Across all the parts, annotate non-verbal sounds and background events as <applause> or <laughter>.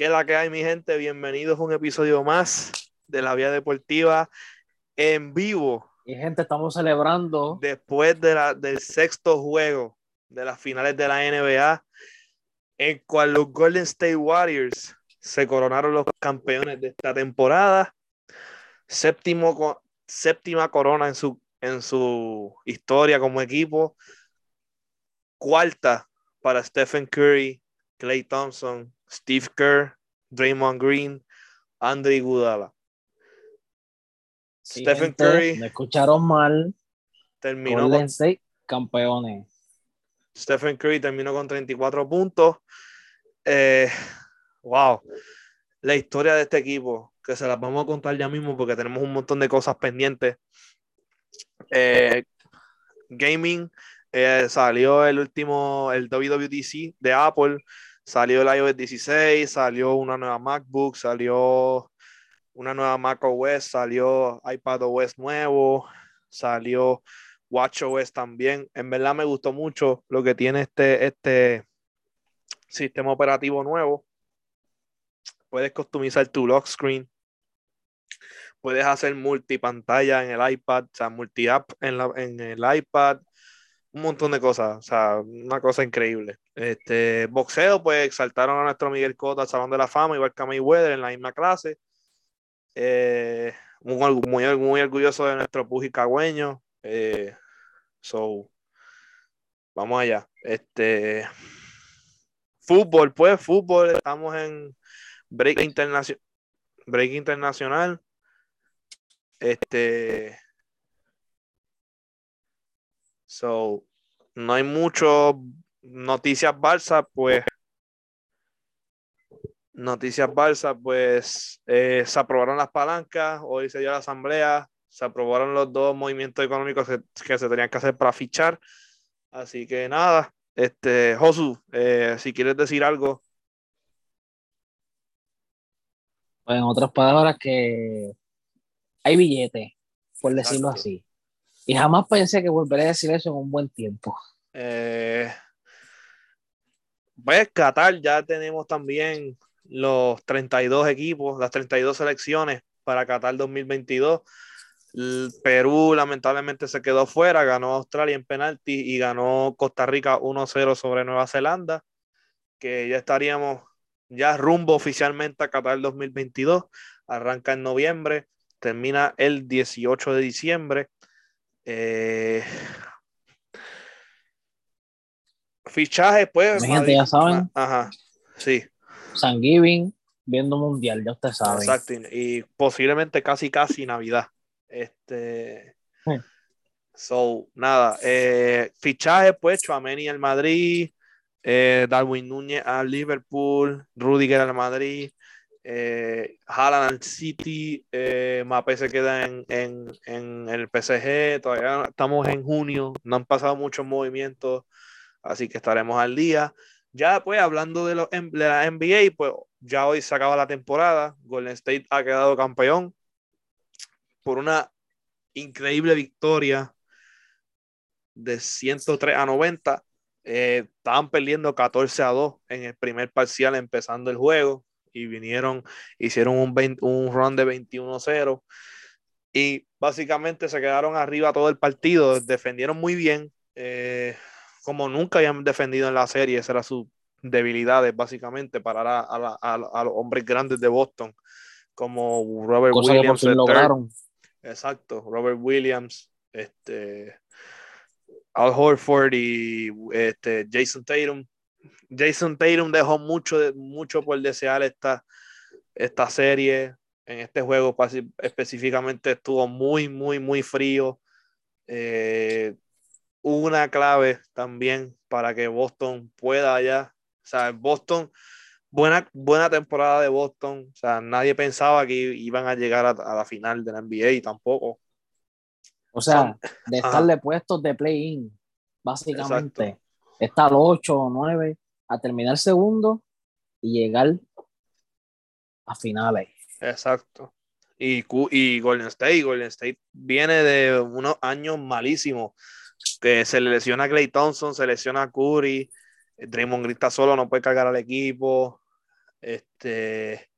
¿Qué es la que hay, mi gente? Bienvenidos a un episodio más de la Vía Deportiva en vivo. Y gente, estamos celebrando. Después de la, del sexto juego de las finales de la NBA, en cual los Golden State Warriors se coronaron los campeones de esta temporada. Séptimo, séptima corona en su, en su historia como equipo. Cuarta para Stephen Curry, Clay Thompson, Steve Kerr, Draymond Green, Andre Iguodala. Stephen Curry. Me escucharon mal. Terminó Golden State campeones. Stephen Curry terminó con 34 puntos. Eh, wow. La historia de este equipo, que se las vamos a contar ya mismo porque tenemos un montón de cosas pendientes. Eh, gaming, eh, salió el último, el WWDC de Apple, salió el iOS 16, salió una nueva MacBook, salió una nueva Mac OS, salió iPad OS nuevo, salió WatchOS también. En verdad me gustó mucho lo que tiene este, este sistema operativo nuevo. Puedes customizar tu lock screen. Puedes hacer multipantalla en el iPad, o sea, multi-app en, en el iPad un montón de cosas, o sea, una cosa increíble. Este, boxeo, pues exaltaron a nuestro Miguel Cota al Salón de la Fama, igual que a Mayweather en la misma clase. Eh, muy, muy, muy, orgulloso de nuestro Puji Cagüeño. Eh, so, vamos allá. Este, fútbol, pues, fútbol, estamos en break, internacional break internacional. Este, So, no hay mucho noticias Barça, pues noticias Barça, pues eh, se aprobaron las palancas, hoy se dio la asamblea, se aprobaron los dos movimientos económicos que, se tenían que hacer para fichar. Así que nada, este, Josu, eh, si quieres decir algo. Pues en otras palabras, que hay billetes, por decirlo así. Y jamás pensé que volveré a decir eso en un buen tiempo. Eh, pues Qatar ya tenemos también los 32 equipos, las 32 selecciones para Qatar 2022. Perú lamentablemente se quedó fuera, ganó Australia en penalti y ganó Costa Rica 1-0 sobre Nueva Zelanda, que ya estaríamos ya rumbo oficialmente a Qatar 2022. Arranca en noviembre, termina el 18 de diciembre. Eh, fichaje, pues. gente, ya saben. Ajá, sí. San Giving, viendo mundial, ya ustedes saben. Exacto, y posiblemente casi, casi Navidad. Este. So, nada. Eh, fichaje, pues, Chuameni al Madrid, eh, Darwin Núñez al Liverpool, Rudiger al Madrid, eh, al City, eh, Mape se queda en, el PSG, todavía estamos en junio, no han pasado muchos movimientos, así que estaremos al día. Ya pues hablando de, de la NBA, pues ya hoy se acaba la temporada, Golden State ha quedado campeón por una increíble victoria de 103 a 90. Eh, estaban perdiendo 14 a 2 en el primer parcial empezando el juego y vinieron, hicieron un, un run de 21-0 y básicamente se quedaron arriba todo el partido, defendieron muy bien, eh, como nunca habían defendido en la serie, esa era su debilidad, básicamente, parar a, a, a, los hombres grandes de Boston, como Robert Williams. Exacto, Robert Williams, este, Al Horford y este, Jason Tatum Jason Tatum dejó mucho, mucho por desear esta, esta serie. En este juego específicamente estuvo muy, muy, muy frío. Eh, una clave también para que Boston pueda ya. O sea, Boston, buena, buena temporada de Boston. O sea, nadie pensaba que iban a llegar a, la final de la NBA tampoco. O sea, de estarle puestos de play-in, básicamente. Está al 8 o 9 a terminar segundo y llegar a finales. Exacto. Y, y Golden State, Golden State viene de unos años malísimos, que se le lesiona Clay Thompson, se lesiona a Curry, Draymond Green está solo, no puede cargar al equipo. Este,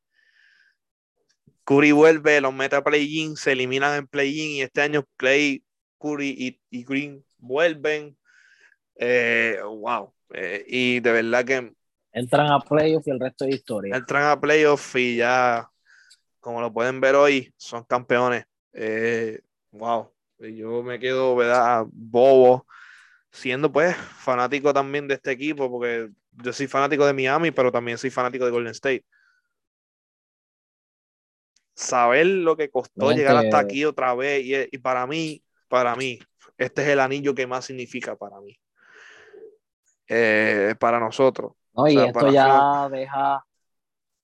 Curry vuelve, los mete a play-in, se eliminan en play-in y este año Clay, Curry y, Green vuelven. Eh, wow. Eh, y de verdad que. Entran a playoff y el resto de historia. Entran a playoff y ya, como lo pueden ver hoy, son campeones. Eh, wow. Yo me quedo, ¿verdad? Bobo, siendo pues fanático también de este equipo, porque yo soy fanático de Miami, pero también soy fanático de Golden State saber lo que costó llegar hasta aquí otra vez. Y, para mí, para mí, este es el anillo que más significa para mí. Eh, para nosotros. No, y esto ya deja.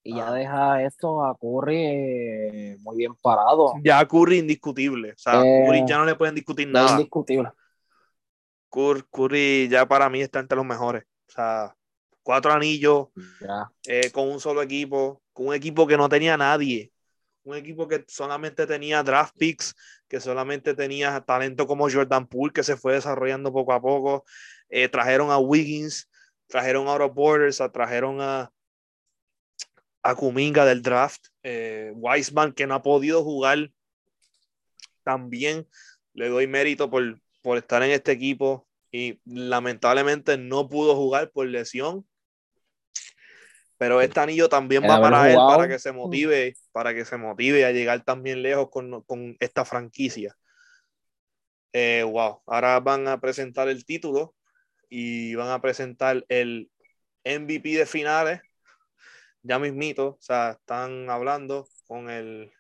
Y ya ah. deja esto a Curry eh, muy bien parado. Ya Curry indiscutible. O sea, eh, Curry ya no le pueden discutir nada. Indiscutible. Curry ya para mí está entre los mejores. O sea, cuatro anillos con un solo equipo, con un equipo que no tenía nadie un equipo que solamente tenía draft picks, que solamente tenía talento como Jordan Poole, que se fue desarrollando poco a poco. Eh, trajeron a Wiggins, trajeron a Out of Borders, trajeron a, a Kuminga del draft, eh, Wiseman, que no ha podido jugar también. Le doy mérito por, por estar en este equipo y lamentablemente no pudo jugar por lesión pero este anillo también va para él, para que se motive, para que se motive a llegar también lejos con, con esta franquicia. Eh, wow, ahora van a presentar el título y van a presentar el MVP de finales. Ya mismito, o sea, están hablando con el...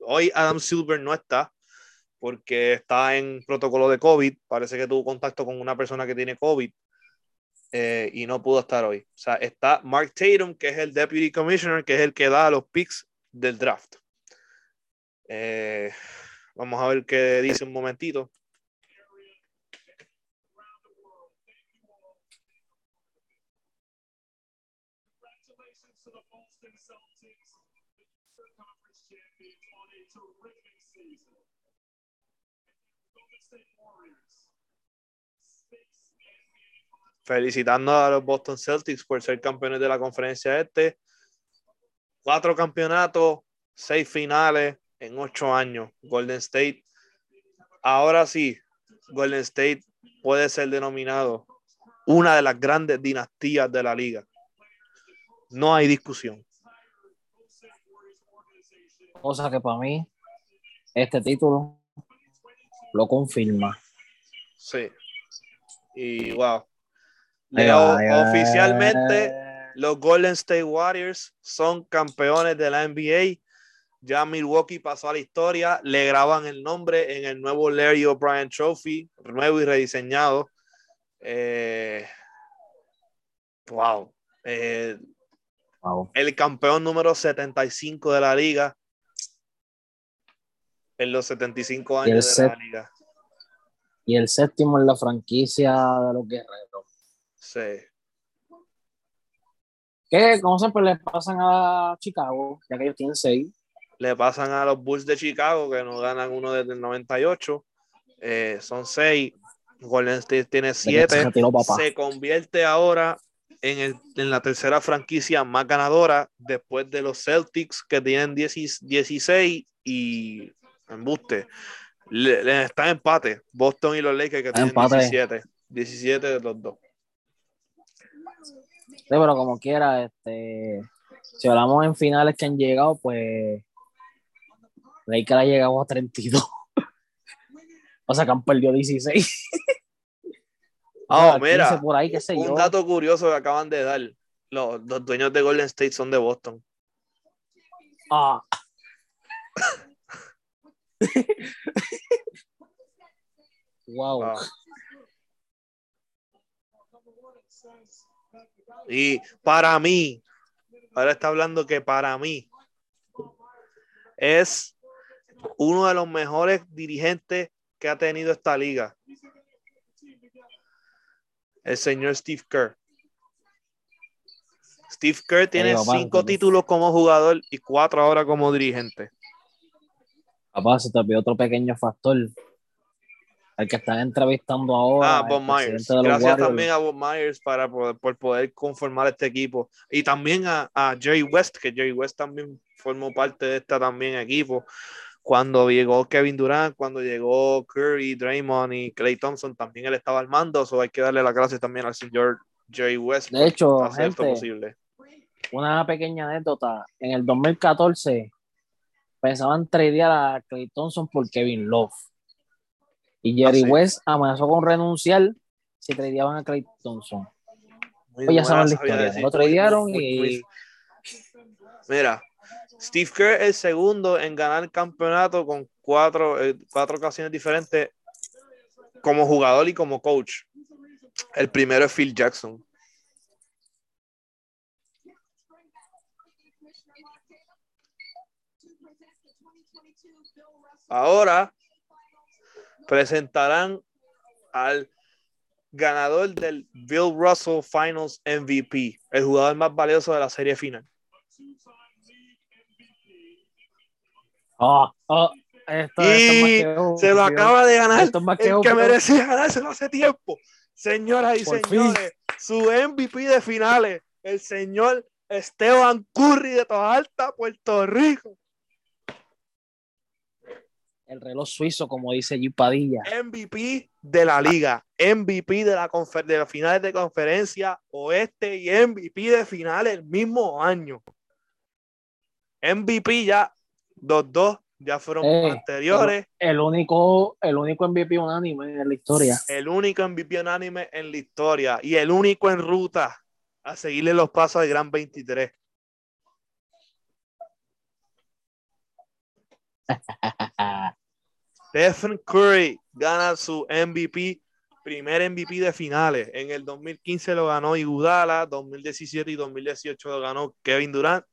Hoy Adam Silver no está porque está en protocolo de COVID. Parece que tuvo contacto con una persona que tiene COVID eh, y no pudo estar hoy. O sea, está Mark Tatum, que es el Deputy Commissioner, que es el que da los picks del draft. Eh, vamos a ver qué dice un momentito. Felicitando a los Boston Celtics por ser campeones de la conferencia este. Cuatro campeonatos, seis finales en ocho años. Golden State. Ahora sí, Golden State puede ser denominado una de las grandes dinastías de la liga. No hay discusión. Cosa que para mí, este título lo confirma. Sí. Y wow, Leo, oficialmente los Golden State Warriors son campeones de la NBA. Ya Milwaukee pasó a la historia, le graban el nombre en el nuevo Larry O'Brien Trophy, nuevo y rediseñado. Eh, wow. Eh, wow. El campeón número 75 de la liga en los 75 años de la liga. Y el séptimo en la franquicia de los guerreros. Sí. Que como siempre le pasan a Chicago, ya que ellos tienen seis. Le pasan a los Bulls de Chicago, que no ganan uno desde el 98. Eh, son seis. Golden State tiene siete. Se, convierte ahora en, el, en, la tercera franquicia más ganadora después de los Celtics, que tienen 16 y embuste. Le, le, están empate. Boston y los Lakers, que tienen 17. 17 de los dos pero como quiera, este, si hablamos en finales que han llegado, pues Lakers ha llegado a 32. <laughs> o sea que han perdido 16. Ah, mira, un dato curioso que acaban de dar. Los, los, dueños de Golden State son de Boston. Ah. <laughs> wow. wow. Y para mí, ahora está hablando que para mí es uno de los mejores dirigentes que ha tenido esta liga. El señor Steve Kerr. Steve Kerr tiene cinco títulos como jugador y cuatro ahora como dirigente. Papá, se te olvidó otro pequeño factor. al que están entrevistando ahora. Ah, Bob Myers. Gracias también a Bob Myers para poder, por poder conformar este equipo. Y también a, a Jerry West, que Jerry West también formó parte de este también equipo. Cuando llegó Kevin Durant, cuando llegó Curry, Draymond y Clay Thompson, también él estaba al mando. So hay que darle las gracias también al señor Jerry West. De hecho, gente, posible. una pequeña anécdota. En el 2014 pensaban tradear a Clay Thompson por Kevin Love. Y Jerry ah, West amenazó con renunciar si tradeaban a Clay Thompson. Pues ya saben la historia. Lo tradearon y. Mira, Steve Kerr es el segundo en ganar el campeonato con cuatro, eh, cuatro ocasiones diferentes como jugador y como coach. El primero es Phil Jackson. Ahora presentarán al ganador del Bill Russell Finals MVP, el jugador más valioso de la serie final. Oh, oh, y se lo acaba de ganar el que merecía ganárselo hace tiempo. Señoras y señores, su MVP de finales, el señor Esteban Curry de Toda Alta, Puerto Rico el reloj suizo, como dice G. Padilla. MVP de la liga, MVP de, la de las finales de conferencia oeste y MVP de finales el mismo año. MVP ya, dos, dos, ya fueron eh, anteriores. El, único, el único MVP unánime en la historia. El único MVP unánime en la historia y el único en ruta a seguirle los pasos del Gran 23. <laughs> Stephen Curry gana su MVP, primer MVP de finales. En el 2015 lo ganó Iguodala, 2017 y 2018 lo ganó Kevin Durant.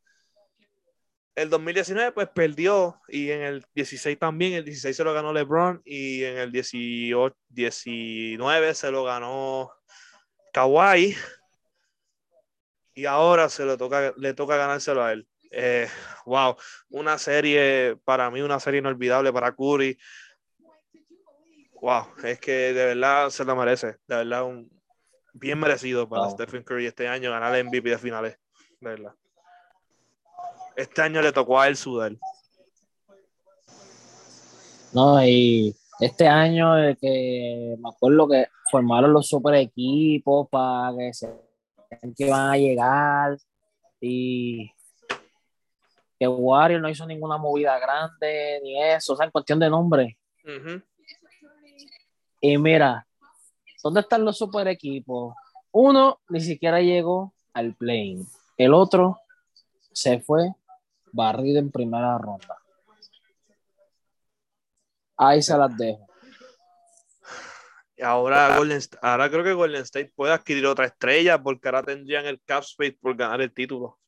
El 2019 pues perdió y en el 16 también, el 16 se lo ganó LeBron y en el 18, 19 se lo ganó Kawhi y ahora se le toca, le toca ganárselo a él. Eh, wow, una serie, para mí una serie inolvidable para Curry. Wow, es que de verdad se lo merece, de verdad un bien merecido para Stephen Curry este año ganar el MVP de finales, de verdad. Este año le tocó a él sudar. No, y este año que me acuerdo que formaron los super equipos para que se que van a llegar y que Warrior no hizo ninguna movida grande, ni eso, o sea, en cuestión de nombre. Y mira, ¿dónde están los super equipos? Uno ni siquiera llegó al plane. El otro se fue barrido en primera ronda. Ahí se las dejo. Ahora, ahora creo que Golden State puede adquirir otra estrella porque ahora tendrían el cap space por ganar el título.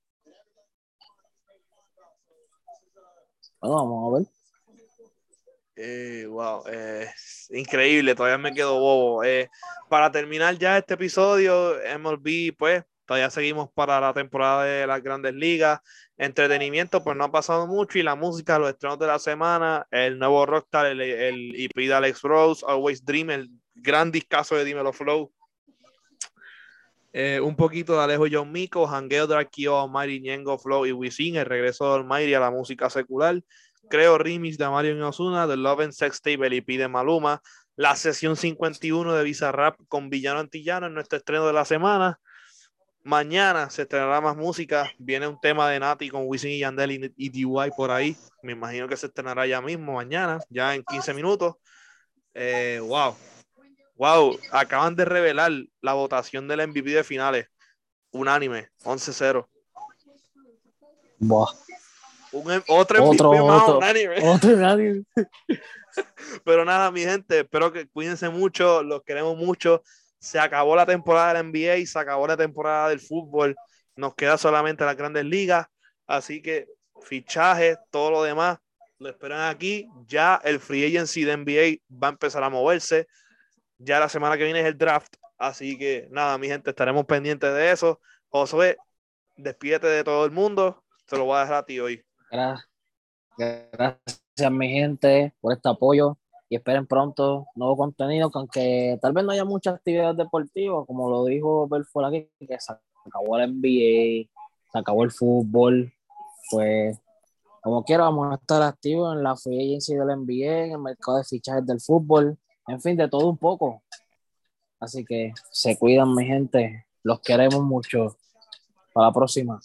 vamos a ver. Eh, wow, eh, increíble, todavía me quedo bobo. Eh, para terminar ya este episodio, MLB, pues todavía seguimos para la temporada de las grandes ligas. Entretenimiento, pues no ha pasado mucho. Y la música, los estrenos de la semana, el nuevo Rockstar, el, el IP de Alex Rose, Always Dream, el gran discazo de Dímelo Flow. un poquito de Alejo John Mico, Hangueo de Arqueo, Almighty, Ñengo, Flow y Wisin, el regreso de Almighty a la música secular creo remix de Mario Osuna, The Love and Sex Tape, y de Maluma, la sesión 51 de Bizarrap con Villano Antillano en nuestro estreno de la semana. Mañana se estrenará más música. Viene un tema de Nati con Wisin y Yandel y, DY por ahí. Me imagino que se estrenará ya mismo, mañana, ya en 15 minutos. Eh, wow. Wow. Acaban de revelar la votación del MVP de finales. Unánime, 11-0. Wow. Un, otro, otro, otro, <laughs> Pero nada, mi gente, espero que cuídense mucho, los queremos mucho. Se acabó la temporada de la NBA, se acabó la temporada del fútbol. Nos queda solamente las grandes ligas. Así que fichajes, todo lo demás, lo esperan aquí. Ya el free agency de NBA va a empezar a moverse. Ya la semana que viene es el draft. Así que nada, mi gente, estaremos pendientes de eso. Josué, despídete de todo el mundo. Te lo voy a dejar a ti hoy. Gracias, mi gente, por este apoyo. Y esperen pronto nuevo contenido, que aunque tal vez no haya muchas actividades deportivas, como lo dijo Belfort aquí, que se acabó el NBA, se acabó el fútbol, pues como quiera vamos a estar activos en la free agency del NBA, en el mercado de fichajes del fútbol, en fin, de todo un poco. Así que se cuidan mi gente, los queremos mucho. Para la próxima.